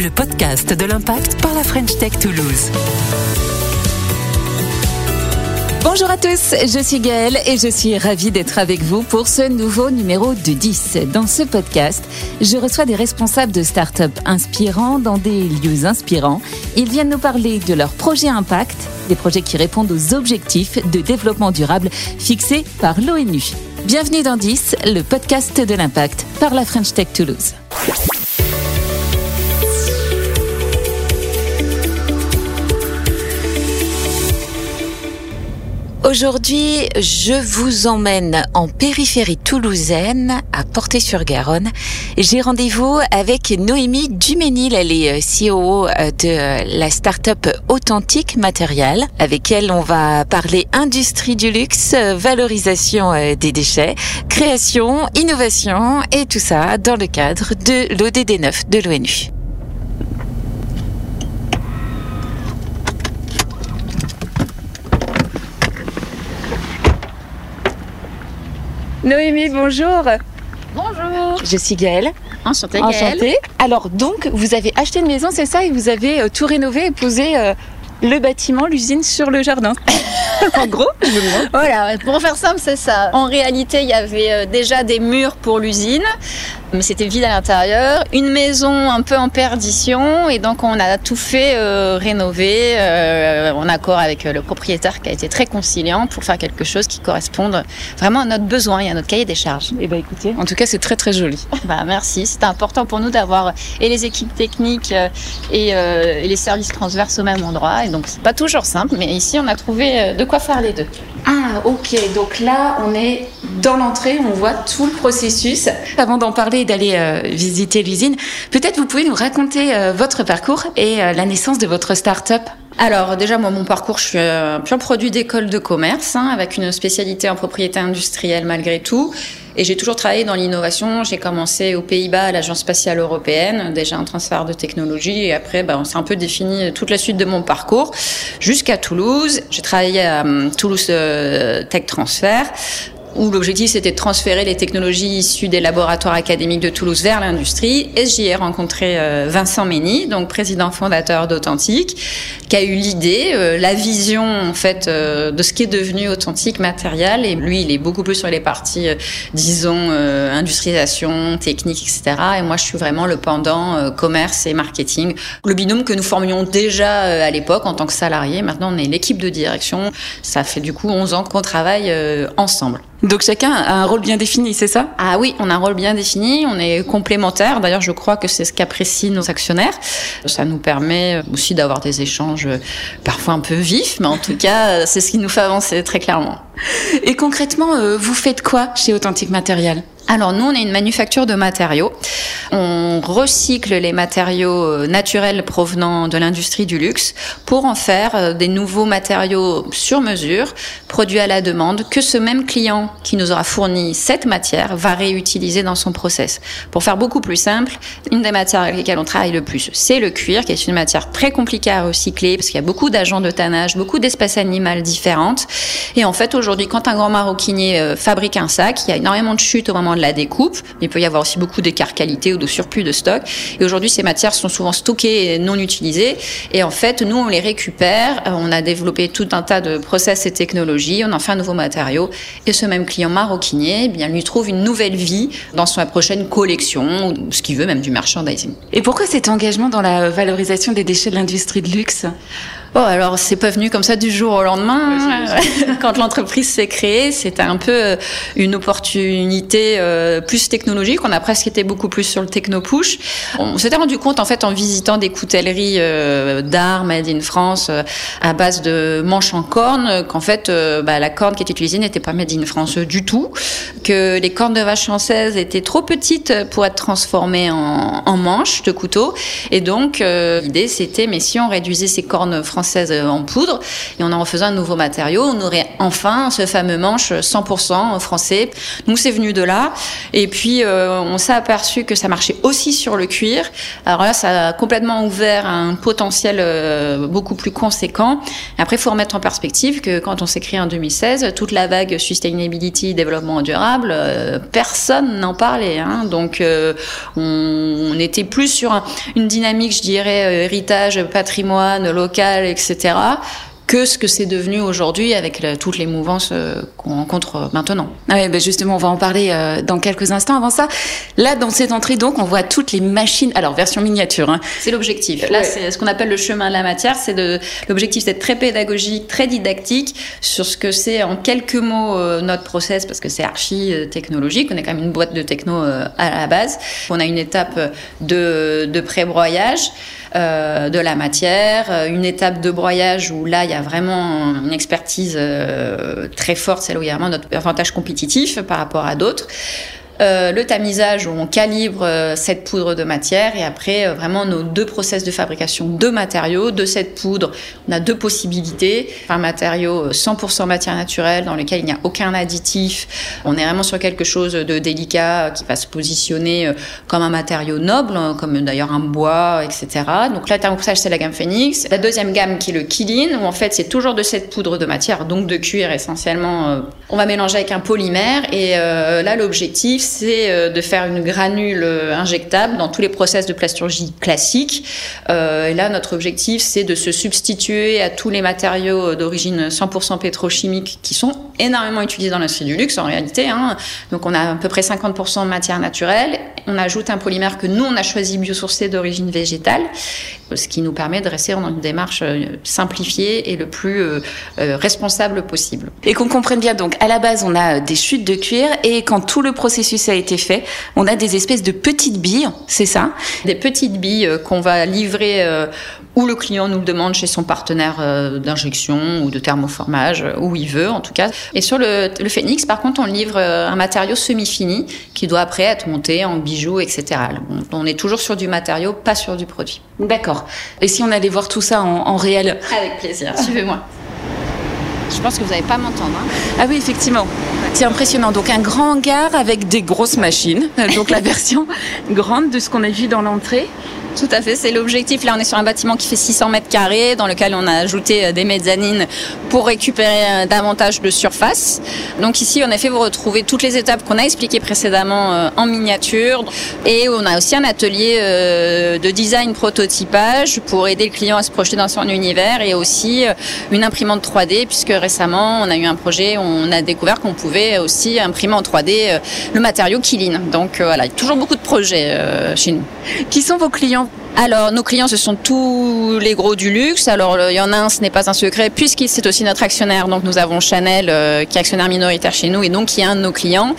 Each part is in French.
le podcast de l'impact par la French Tech Toulouse. Bonjour à tous, je suis Gaëlle et je suis ravie d'être avec vous pour ce nouveau numéro de 10. Dans ce podcast, je reçois des responsables de start-up inspirants dans des lieux inspirants. Ils viennent nous parler de leurs projets impact, des projets qui répondent aux objectifs de développement durable fixés par l'ONU. Bienvenue dans 10, le podcast de l'impact par la French Tech Toulouse. Aujourd'hui, je vous emmène en périphérie toulousaine, à Portée-sur-Garonne. J'ai rendez-vous avec Noémie Duménil, elle est CEO de la start-up Authentique Matériel, avec elle on va parler industrie du luxe, valorisation des déchets, création, innovation et tout ça dans le cadre de l'ODD 9 de l'ONU. Noémie, bonjour. Bonjour. Je suis Gaëlle. Enchantée, Gaëlle. Enchantée. Alors donc, vous avez acheté une maison, c'est ça, et vous avez euh, tout rénové et posé euh, le bâtiment, l'usine sur le jardin. en gros. Voilà, pour faire simple, c'est ça. En réalité, il y avait euh, déjà des murs pour l'usine, mais c'était vide à l'intérieur. Une maison un peu en perdition, et donc on a tout fait euh, rénover euh, en accord avec le propriétaire qui a été très conciliant pour faire quelque chose qui corresponde vraiment à notre besoin et à notre cahier des charges. Eh ben écoutez, en tout cas, c'est très très joli. Bah, merci, c'était important pour nous d'avoir et les équipes techniques et, euh, et les services transverses au même endroit. Et donc, c'est pas toujours simple, mais ici, on a trouvé euh, de quoi faire les deux. Ah, ok. Donc là, on est dans l'entrée, on voit tout le processus. Avant d'en parler et d'aller euh, visiter l'usine, peut-être vous pouvez nous raconter euh, votre parcours et euh, la naissance de votre start-up. Alors déjà, moi, mon parcours, je suis un pur produit d'école de commerce, hein, avec une spécialité en propriété industrielle malgré tout. Et j'ai toujours travaillé dans l'innovation. J'ai commencé aux Pays-Bas à l'Agence spatiale européenne, déjà un transfert de technologie. Et après, ben, on s'est un peu défini toute la suite de mon parcours jusqu'à Toulouse. J'ai travaillé à euh, Toulouse euh, Tech Transfer où l'objectif c'était de transférer les technologies issues des laboratoires académiques de Toulouse vers l'industrie. Et j'y ai rencontré euh, Vincent Mény, donc président fondateur d'Authentique, qui a eu l'idée, euh, la vision en fait euh, de ce qui est devenu Authentique Matériel. Et lui, il est beaucoup plus sur les parties, disons, industrialisation, technique, etc. Et moi, je suis vraiment le pendant commerce et marketing. Le binôme que nous formions déjà à l'époque en tant que salariés. Maintenant, on est l'équipe de direction. Ça fait du coup 11 ans qu'on travaille ensemble. Donc chacun a un rôle bien défini, c'est ça? Ah oui, on a un rôle bien défini, on est complémentaires. D'ailleurs, je crois que c'est ce qu'apprécient nos actionnaires. Ça nous permet aussi d'avoir des échanges parfois un peu vifs, mais en tout cas, c'est ce qui nous fait avancer très clairement. Et concrètement, vous faites quoi chez Authentique Matériel? Alors nous, on est une manufacture de matériaux. On recycle les matériaux naturels provenant de l'industrie du luxe pour en faire des nouveaux matériaux sur mesure, produits à la demande, que ce même client qui nous aura fourni cette matière va réutiliser dans son process. Pour faire beaucoup plus simple, une des matières avec lesquelles on travaille le plus, c'est le cuir, qui est une matière très compliquée à recycler parce qu'il y a beaucoup d'agents de tannage, beaucoup d'espèces animales différentes. Et en fait, aujourd'hui, quand un grand maroquinier fabrique un sac, il y a énormément de chutes au moment la découpe. Il peut y avoir aussi beaucoup d'écart qualité ou de surplus de stock. Et aujourd'hui, ces matières sont souvent stockées et non utilisées. Et en fait, nous, on les récupère. On a développé tout un tas de process et technologies. On en fait un nouveau matériau. Et ce même client maroquinier, eh bien, lui trouve une nouvelle vie dans sa prochaine collection, ou ce qu'il veut, même du merchandising. Et pourquoi cet engagement dans la valorisation des déchets de l'industrie de luxe? Bon, alors c'est pas venu comme ça du jour au lendemain. Quand l'entreprise s'est créée, c'était un peu une opportunité euh, plus technologique. On a presque été beaucoup plus sur le techno-push. On s'était rendu compte en fait en visitant des coutelleries euh, d'art made in France euh, à base de manches en corne qu'en fait bah, la corne qui était utilisée n'était pas made in France du tout, que les cornes de vache françaises étaient trop petites pour être transformées en, en manches de couteau. Et donc l'idée c'était mais si on réduisait ces cornes françaises française en poudre. Et en en refaisant un nouveau matériau, on aurait enfin ce fameux manche 100% français. Nous, c'est venu de là. Et puis, on s'est aperçu que ça marchait aussi sur le cuir. Alors là, ça a complètement ouvert un potentiel beaucoup plus conséquent. Après, il faut remettre en perspective que quand on s'est créé en 2016, toute la vague sustainability, développement durable, personne n'en parlait. Hein. Donc, on, on, était plus sur une dynamique, je dirais, euh, héritage, patrimoine local, etc que ce que c'est devenu aujourd'hui avec toutes les mouvances euh, qu'on rencontre euh, maintenant. Ah oui, ben justement, on va en parler dans quelques instants. Avant ça, là, dans cette entrée, donc, on voit toutes les machines. Alors, version miniature. Hein. C'est l'objectif. Là, c'est ce qu'on appelle le chemin de la matière. C'est de l'objectif d'être très pédagogique, très didactique sur ce que c'est en quelques mots notre process, parce que c'est archi technologique. On est quand même une boîte de techno à la base. On a une étape de, de pré-broyage. Euh, de la matière, euh, une étape de broyage où là il y a vraiment une expertise euh, très forte, celle où il y notre avantage compétitif par rapport à d'autres. Euh, le tamisage où on calibre euh, cette poudre de matière et après euh, vraiment nos deux process de fabrication de matériaux de cette poudre. On a deux possibilités. Un matériau 100% matière naturelle dans lequel il n'y a aucun additif. On est vraiment sur quelque chose de délicat qui va se positionner comme un matériau noble, hein, comme d'ailleurs un bois, etc. Donc là, thermopoussage, c'est la gamme Phoenix. La deuxième gamme qui est le Kilin, où en fait c'est toujours de cette poudre de matière, donc de cuir essentiellement. On va mélanger avec un polymère et là l'objectif c'est euh, de faire une granule euh, injectable dans tous les process de plasturgie classiques. Euh, et là, notre objectif, c'est de se substituer à tous les matériaux d'origine 100% pétrochimique qui sont énormément utilisés dans l'industrie du luxe en réalité. Hein. Donc on a à peu près 50% de matière naturelle. On ajoute un polymère que nous, on a choisi biosourcé d'origine végétale, ce qui nous permet de rester dans une démarche simplifiée et le plus responsable possible. Et qu'on comprenne bien, donc à la base, on a des chutes de cuir et quand tout le processus a été fait. On a des espèces de petites billes, c'est ça? Des petites billes euh, qu'on va livrer euh, où le client nous le demande chez son partenaire euh, d'injection ou de thermoformage, où il veut en tout cas. Et sur le, le Phoenix, par contre, on livre un matériau semi-fini qui doit après être monté en bijoux, etc. On est toujours sur du matériau, pas sur du produit. D'accord. Et si on allait voir tout ça en, en réel Avec plaisir, suivez-moi. Je pense que vous n'allez pas m'entendre. Hein. Ah oui, effectivement. C'est impressionnant. Donc un grand hangar avec des grosses machines. Donc la version grande de ce qu'on a vu dans l'entrée. Tout à fait, c'est l'objectif. Là, on est sur un bâtiment qui fait 600 mètres carrés, dans lequel on a ajouté euh, des mezzanines pour récupérer euh, davantage de surface. Donc ici, en effet, vous retrouvez toutes les étapes qu'on a expliquées précédemment euh, en miniature. Et on a aussi un atelier de design prototypage pour aider le client à se projeter dans son univers et aussi une imprimante 3D, puisque récemment, on a eu un projet où on a découvert qu'on pouvait aussi imprimer en 3D le matériau Kilin. Donc voilà, toujours beaucoup de projets chez nous. Qui sont vos clients now. Alors, nos clients, ce sont tous les gros du luxe. Alors, il y en a un, ce n'est pas un secret, puisqu'il c'est aussi notre actionnaire. Donc, nous avons Chanel, euh, qui est actionnaire minoritaire chez nous, et donc qui est un de nos clients.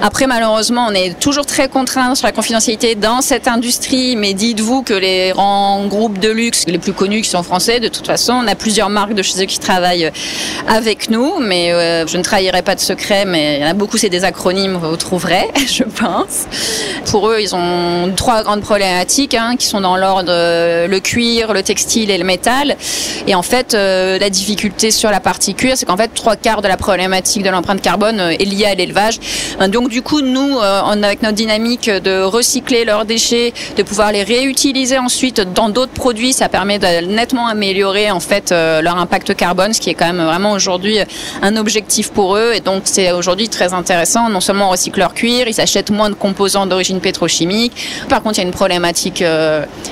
Après, malheureusement, on est toujours très contraint sur la confidentialité dans cette industrie. Mais dites-vous que les grands groupes de luxe, les plus connus, qui sont français, de toute façon, on a plusieurs marques de chez eux qui travaillent avec nous. Mais euh, je ne trahirai pas de secret, mais il y en a beaucoup, c'est des acronymes, vous trouverez, je pense. Pour eux, ils ont trois grandes problématiques hein, qui sont dans l'ordre euh, le cuir, le textile et le métal. Et en fait, euh, la difficulté sur la partie cuir, c'est qu'en fait, trois quarts de la problématique de l'empreinte carbone euh, est liée à l'élevage. Donc du coup, nous, avec notre dynamique de recycler leurs déchets, de pouvoir les réutiliser ensuite dans d'autres produits, ça permet de nettement améliorer en fait leur impact carbone, ce qui est quand même vraiment aujourd'hui un objectif pour eux. Et donc c'est aujourd'hui très intéressant. Non seulement on recycle leur cuir, ils achètent moins de composants d'origine pétrochimique. Par contre, il y a une problématique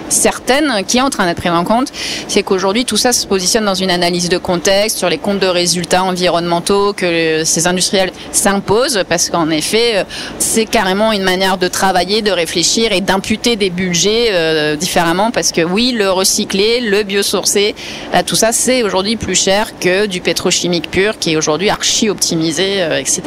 certaine qui est en train d'être prise en compte, c'est qu'aujourd'hui tout ça se positionne dans une analyse de contexte sur les comptes de résultats environnementaux que ces industriels s'imposent parce qu'en effet euh, c'est carrément une manière de travailler, de réfléchir et d'imputer des budgets euh, différemment parce que oui le recycler, le biosourcer, bah, tout ça c'est aujourd'hui plus cher que du pétrochimique pur qui est aujourd'hui archi optimisé, etc.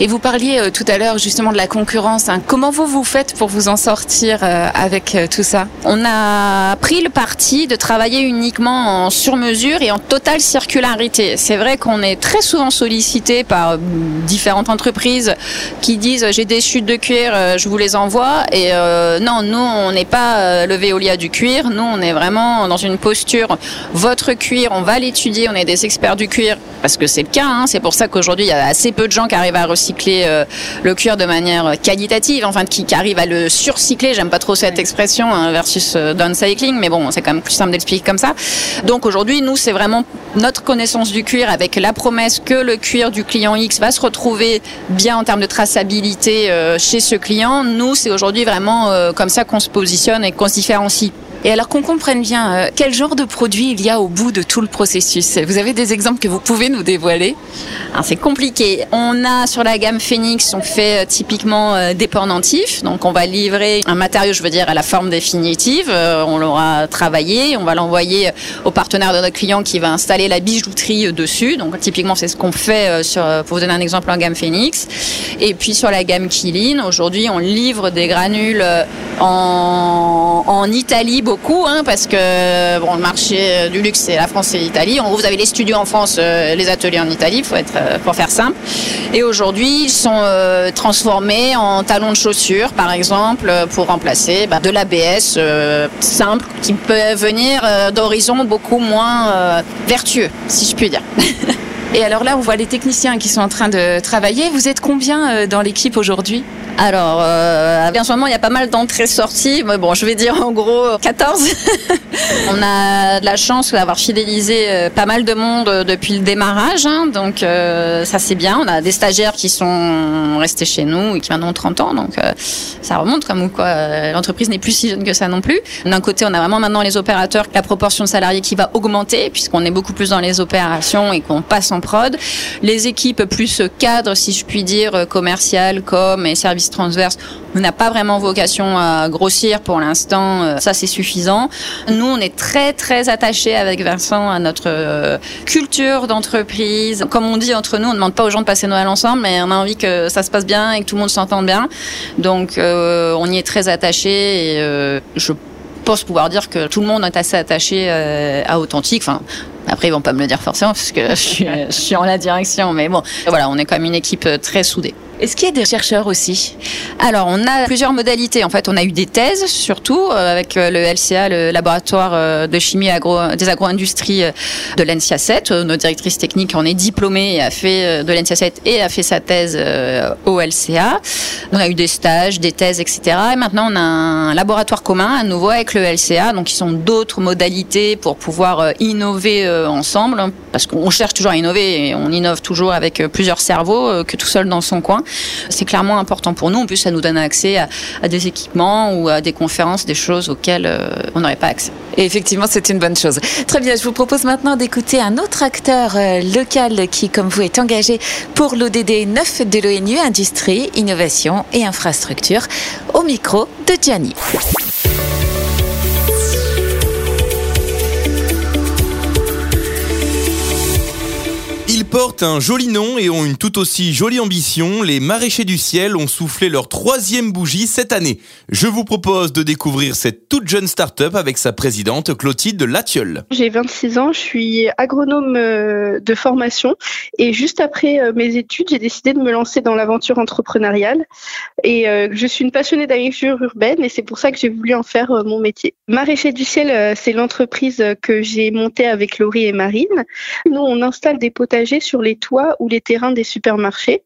Et vous parliez tout à l'heure justement de la concurrence. Hein. Comment vous vous faites pour vous en sortir avec tout ça? On a pris le parti de travailler uniquement en sur-mesure et en totale circularité. C'est vrai qu'on est très souvent sollicité par différentes entreprises qui disent j'ai des chutes de cuir, je vous les envoie. Et non, nous on n'est pas le Veolia du cuir. Nous on est vraiment dans une posture votre cuir, on va l'étudier. On est des experts du cuir parce que c'est le cas. Hein. C'est pour ça qu'aujourd'hui il y a assez peu de gens qui arrivent à recycler le cuir de manière qualitative, enfin qui, qui arrivent à le surcycler. J'aime pas trop cette expression hein, versus downcycling, mais bon, c'est quand même plus simple d'expliquer comme ça. Donc aujourd'hui, nous, c'est vraiment notre connaissance du cuir avec la promesse que le cuir du client X va se retrouver bien en termes de traçabilité euh, chez ce client. Nous, c'est aujourd'hui vraiment euh, comme ça qu'on se positionne et qu'on se différencie. Et alors qu'on comprenne bien euh, quel genre de produit il y a au bout de tout le processus. Vous avez des exemples que vous pouvez nous dévoiler C'est compliqué. On a sur la gamme Phoenix, on fait euh, typiquement euh, des pendentifs. Donc on va livrer un matériau, je veux dire, à la forme définitive. on l'aura travaillé, on va l'envoyer au partenaire de notre client qui va installer la bijouterie dessus. Donc typiquement c'est ce qu'on fait pour vous donner un exemple en gamme Phoenix. Et puis sur la gamme Kilin, aujourd'hui on livre des granules en Italie beaucoup, hein, parce que bon, le marché du luxe, c'est la France et l'Italie. Vous avez les studios en France, euh, les ateliers en Italie, faut être, euh, pour faire simple. Et aujourd'hui, ils sont euh, transformés en talons de chaussures, par exemple, pour remplacer bah, de l'ABS simple, qui peut venir d'horizons beaucoup moins vertueux, si je puis dire. Et alors là, on voit les techniciens qui sont en train de travailler. Vous êtes combien dans l'équipe aujourd'hui? Alors, euh, en ce moment, il y a pas mal d'entrées-sorties. Mais bon, je vais dire en gros 14. on a de la chance d'avoir fidélisé euh, pas mal de monde euh, depuis le démarrage. Hein, donc, euh, ça, c'est bien. On a des stagiaires qui sont restés chez nous et qui maintenant ont 30 ans. Donc, ça remonte comme quoi. L'entreprise n'est plus si jeune que ça non plus. D'un côté, on a vraiment maintenant les opérateurs, la proportion de salariés qui va augmenter puisqu'on est beaucoup plus dans les opérations et qu'on passe en prod. Les équipes plus cadres, si je puis dire, commerciales, com et services transverse. On n'a pas vraiment vocation à grossir pour l'instant. Euh, ça, c'est suffisant. Nous, on est très, très attachés avec Vincent à notre euh, culture d'entreprise. Comme on dit entre nous, on ne demande pas aux gens de passer Noël ensemble, mais on a envie que ça se passe bien et que tout le monde s'entende bien. Donc, euh, on y est très attachés et je pense pouvoir dire que tout le monde est assez attaché à Authentique. Enfin, après, ils vont pas me le dire forcément parce que je suis, je suis en la direction, mais bon, voilà, on est comme une équipe très soudée. Est-ce qu'il y a des chercheurs aussi? Alors, on a plusieurs modalités. En fait, on a eu des thèses, surtout euh, avec euh, le LCA, le laboratoire euh, de chimie agro, des agro-industries de l'ENSIA 7. Notre directrice technique en est diplômée et a fait de l'ENSIA 7 et a fait sa thèse au LCA. On a eu des stages, des thèses, etc. Et maintenant, on a un laboratoire commun à nouveau avec le LCA. Donc, ils sont d'autres modalités pour pouvoir innover ensemble, parce qu'on cherche toujours à innover et on innove toujours avec plusieurs cerveaux que tout seul dans son coin. C'est clairement important pour nous. En plus, ça nous donne accès à, des équipements ou à des conférences, des choses auxquelles euh, on n'aurait pas accès. Et effectivement, c'est une bonne chose. Très bien, je vous propose maintenant d'écouter un autre acteur euh, local qui, comme vous, est engagé pour l'ODD 9 de l'ONU, Industrie, Innovation et Infrastructure, au micro de Gianni. Portent un joli nom et ont une tout aussi jolie ambition. Les maraîchers du ciel ont soufflé leur troisième bougie cette année. Je vous propose de découvrir cette toute jeune start-up avec sa présidente Clotilde Latiol. J'ai 26 ans, je suis agronome euh, de formation et juste après euh, mes études, j'ai décidé de me lancer dans l'aventure entrepreneuriale. Et euh, je suis une passionnée d'agriculture urbaine et c'est pour ça que j'ai voulu en faire mon métier. Maraîchers du ciel, c'est l'entreprise que j'ai montée avec Laurie et Marine. Nous, on installe des potagers sur les toits ou les terrains des supermarchés.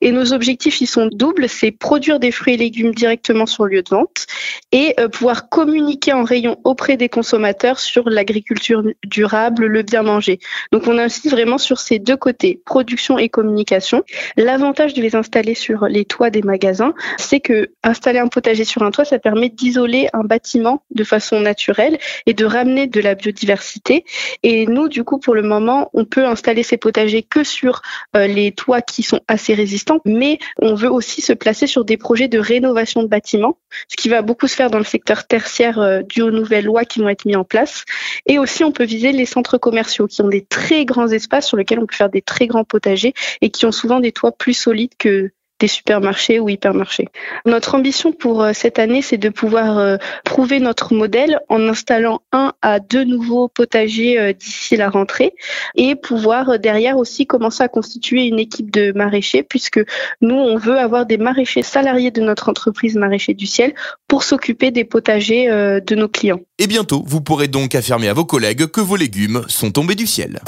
Et nos objectifs, ils sont doubles, c'est produire des fruits et légumes directement sur le lieu de vente et euh, pouvoir communiquer en rayon auprès des consommateurs sur l'agriculture durable, le bien manger. Donc on insiste vraiment sur ces deux côtés, production et communication. L'avantage de les installer sur les toits des magasins, c'est que installer un potager sur un toit, ça permet d'isoler un bâtiment de façon naturelle et de ramener de la biodiversité. Et nous, du coup, pour le moment, on peut installer ces potagers que sur euh, les toits qui sont assez assez résistants, mais on veut aussi se placer sur des projets de rénovation de bâtiments, ce qui va beaucoup se faire dans le secteur tertiaire euh, dû aux nouvelles lois qui vont être mises en place. Et aussi, on peut viser les centres commerciaux qui ont des très grands espaces sur lesquels on peut faire des très grands potagers et qui ont souvent des toits plus solides que des supermarchés ou hypermarchés. Notre ambition pour euh, cette année, c'est de pouvoir euh, prouver notre modèle en installant un à deux nouveaux potagers euh, d'ici la rentrée et pouvoir derrière aussi commencer à constituer une équipe de maraîchers puisque nous, on veut avoir des maraîchers salariés de notre entreprise Maraîcher du Ciel pour s'occuper des potagers de nos clients. Et bientôt, vous pourrez donc affirmer à vos collègues que vos légumes sont tombés du ciel.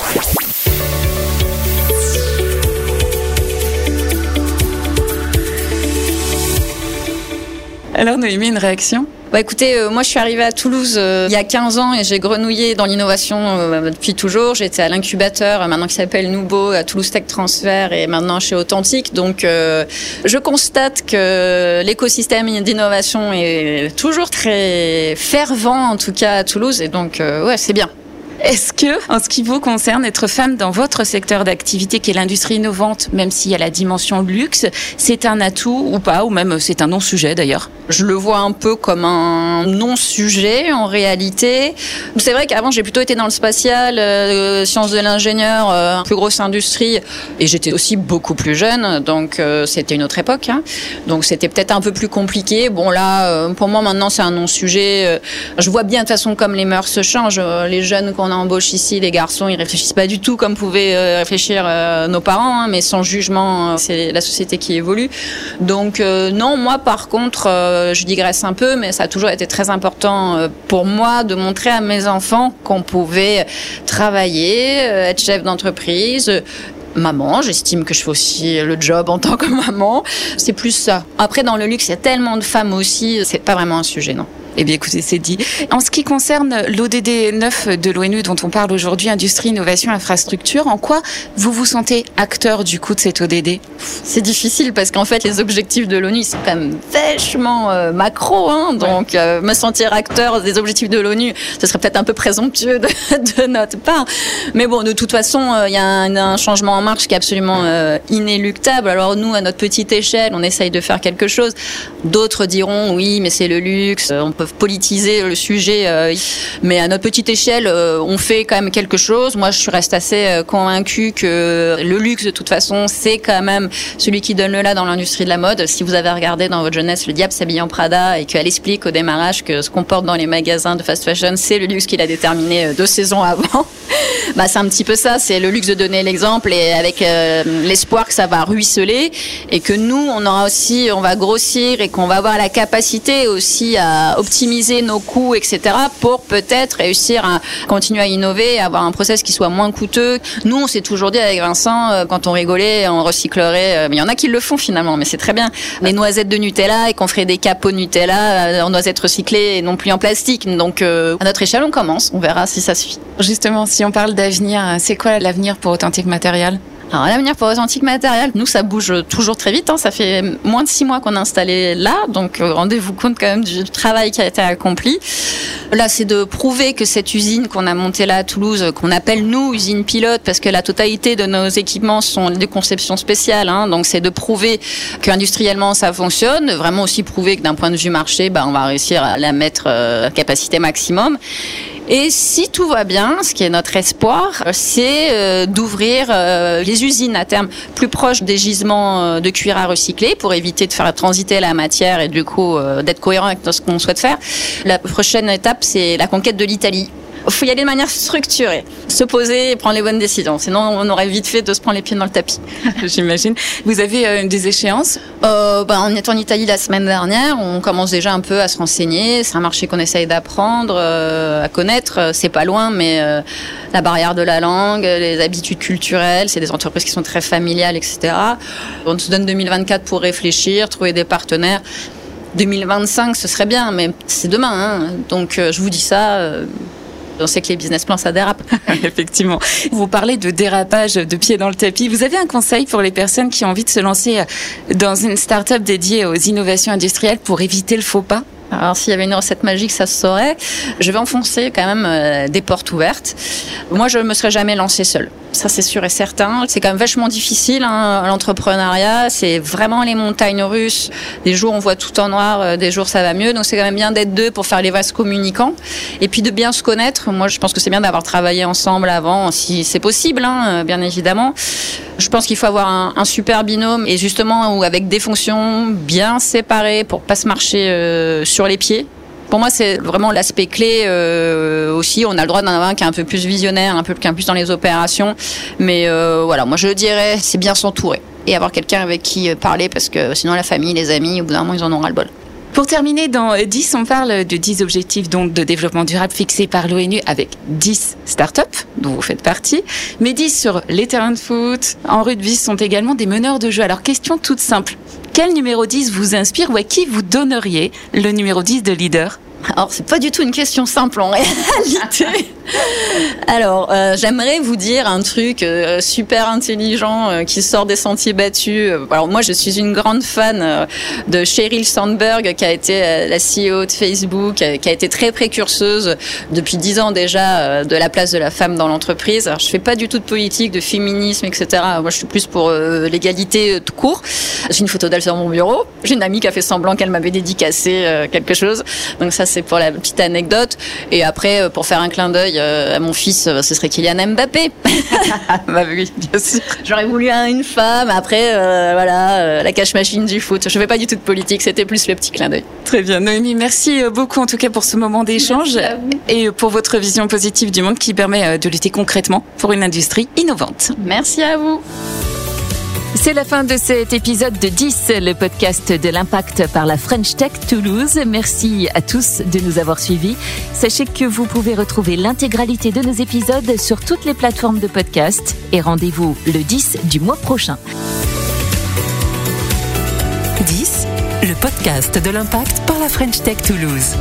Alors Noémie, une réaction? Bah écoutez, euh, moi je suis arrivée à Toulouse euh, il y a 15 ans et j'ai grenouillé dans l'innovation euh, depuis toujours. J'étais à l'incubateur, maintenant qui s'appelle Nouveau, à Toulouse Tech Transfer et maintenant chez Authentique. Donc je constate que l'écosystème d'innovation est toujours très fervent, en tout cas à Toulouse. Et donc ouais, c'est bien. Est-ce que, en ce qui vous concerne, être femme dans votre secteur d'activité, qui est l'industrie innovante, même s'il y a la dimension luxe, c'est un atout ou pas, ou même c'est un non-sujet d'ailleurs Je le vois un peu comme un non-sujet en réalité. C'est vrai qu'avant j'ai plutôt été dans le spatial, euh, sciences de l'ingénieur, euh, plus grosse industrie, et j'étais aussi beaucoup plus jeune, donc euh, c'était une autre époque. Hein. Donc c'était peut-être un peu plus compliqué. Bon là, euh, pour moi maintenant c'est un non-sujet. Je vois bien de toute façon comme les mœurs se changent, les jeunes qu'on on embauche ici, les garçons, ils réfléchissent pas du tout comme pouvaient euh, réfléchir euh, nos parents, hein, mais sans jugement, euh, c'est la société qui évolue. Donc non, moi par contre, je digresse un peu, mais ça a toujours été très important pour moi de montrer à mes enfants qu'on pouvait travailler, être chef d'entreprise, maman. J'estime que je fais aussi le job en tant que maman. C'est plus ça. Après, dans le luxe, il y a tellement de femmes aussi. C'est pas vraiment un sujet, non. Eh bien, écoutez, c'est dit. En ce qui concerne l'ODD 9 de l'ONU dont on parle aujourd'hui, Industrie, Innovation, Infrastructure, en quoi vous vous sentez acteur du coup de cet ODD C'est difficile parce qu'en fait, les objectifs de l'ONU sont quand même vachement euh, macro. Hein, donc, euh, me sentir acteur des objectifs de l'ONU, ce serait peut-être un peu présomptueux de, de, notre part. Mais bon, de toute façon, euh, il y a un, un, changement en marche qui est absolument inéluctable. Alors, nous, à notre petite échelle, on essaye de faire quelque chose. D'autres diront, oui, mais c'est le luxe, on politiser le sujet, euh, mais à notre petite échelle, euh, on fait quand même quelque chose. Moi, je reste assez euh, convaincue que le luxe, de toute façon, c'est quand même celui qui donne le là dans l'industrie de la mode. Si vous avez regardé dans votre jeunesse Le Diable s'habille Prada et qu'elle explique au démarrage que ce qu'on porte dans les magasins de fast fashion, c'est le luxe qu'il a déterminé deux saisons avant, bah, c'est un petit peu ça. C'est le luxe de donner l'exemple et avec l'espoir que ça va ruisseler et que nous, on aura aussi, on va grossir et qu'on va avoir la capacité aussi à optimiser nos coûts, etc., pour peut-être réussir à continuer à innover, à avoir un process qui soit moins coûteux. Nous, on s'est toujours dit avec Vincent, euh, quand on rigolait, on recyclerait. Euh, mais il y en a qui le font finalement, mais c'est très bien. Les noisettes de Nutella et qu'on ferait des capots Nutella euh, en noisettes recyclées et non plus en plastique. Donc, à notre échelle, on commence. On verra si ça suffit. Justement, si on parle d'avenir, c'est quoi l'avenir pour Authentique Matériel? Alors l'avenir pour Authentique Matériel, nous ça bouge toujours très vite. Hein. Ça fait moins de six mois qu'on est installé là, donc euh, rendez-vous compte quand même du travail qui a été accompli. Là, c'est de prouver que cette usine qu'on a montée là à Toulouse, qu'on appelle nous usine pilote, parce que la totalité de nos équipements sont des conceptions spéciales. Hein. donc c'est de prouver qu'industriellement ça fonctionne, vraiment aussi prouver que d'un point de vue marché, bah, on va réussir à la mettre euh, à capacité maximum. Et si tout va bien, ce qui est notre espoir, c'est euh, d'ouvrir euh, les usines à terme plus proches des gisements euh, de cuir à recycler pour éviter de faire transiter la matière et du coup d'être cohérent avec ce qu'on souhaite faire. La prochaine étape, c'est la conquête de l'Italie. Il faut y aller de manière structurée, se poser et prendre les bonnes décisions. Sinon, on aurait vite fait de se prendre les pieds dans le tapis. J'imagine. Vous avez euh, des échéances? Euh, ben, On est en Italie la semaine dernière. On commence déjà un peu à se renseigner. C'est un marché qu'on essaye d'apprendre, euh, à connaître. C'est pas loin, mais euh, la barrière de la langue, les habitudes culturelles, c'est des entreprises qui sont très familiales, etc. On se donne 2024 pour réfléchir, trouver des partenaires. 2025, ce serait bien, mais c'est demain. Hein. Donc, je vous dis ça on sait que les business plans, ça dérape. Effectivement. Vous parlez de dérapage de pied dans le tapis. Vous avez un conseil pour les personnes qui ont envie de se lancer euh, dans une start-up dédiée aux innovations industrielles pour éviter le faux pas? Alors s'il y avait une recette magique, ça se saurait. Je vais enfoncer quand même euh, des portes ouvertes. Moi, je me serais jamais lancée seule. Ça c'est sûr et certain. C'est quand même vachement difficile hein, l'entrepreneuriat, c'est vraiment les montagnes russes. Des jours on voit tout en noir, euh, des jours ça va mieux. Donc c'est quand même bien d'être deux pour faire les vases communicants et puis de bien se connaître. Moi je pense que c'est bien d'avoir travaillé ensemble avant, si c'est possible, hein, bien évidemment. Je pense qu'il faut avoir un, un, super binôme et justement ou avec des fonctions bien séparées pour pas se marcher euh, sur les pieds. Pour moi, c'est vraiment l'aspect clé euh, aussi. On a le droit d'en avoir qui est un peu plus visionnaire, un peu plus dans les opérations. Mais euh, voilà, moi je dirais, c'est bien s'entourer et avoir quelqu'un avec qui parler parce que sinon la famille, les amis, au bout d'un moment, ils en auront le bol. Pour terminer, dans 10, on parle de 10 objectifs de développement durable fixés par l'ONU avec 10 startups dont vous faites partie. Mais 10 sur les terrains de foot, en rugby, sont également des meneurs de jeu. Alors, question toute simple. Quel numéro 10 vous inspire ou à qui vous donneriez le numéro 10 de leader? Alors, c'est pas du tout une question simple en réalité. Alors, euh, j'aimerais vous dire un truc euh, super intelligent euh, qui sort des sentiers battus. Alors, moi, je suis une grande fan de Sheryl Sandberg, qui a été la CEO de Facebook, qui a été très précurseuse depuis dix ans déjà de la place de la femme dans l'entreprise. Alors, je fais pas du tout de politique, de féminisme, etc. Moi, je suis plus pour l'égalité tout court. J'ai une photo d'elle sur mon bureau. J'ai une amie qui a fait semblant qu'elle m'avait dédicacé quelque chose. Donc ça, c'est pour la petite anecdote. Et après, pour faire un clin d'œil euh, à mon fils, euh, ce serait Kylian Mbappé. bah oui, bien sûr. J'aurais voulu une femme. Après, euh, voilà, la cache machine du foot. Je fais pas du tout de politique. C'était plus le petit clin d'œil. Très bien, Noémie. Merci beaucoup en tout cas pour ce moment d'échange et pour votre vision positive du monde qui permet de lutter concrètement pour une industrie innovante. Merci à vous. C'est la fin de cet épisode de 10, le podcast de l'impact par la French Tech Toulouse. Merci à tous de nous avoir suivis. Sachez que vous pouvez retrouver l'intégralité de nos épisodes sur toutes les plateformes de podcast et rendez-vous le 10 du mois prochain. 10, le podcast de l'impact par la French Tech Toulouse.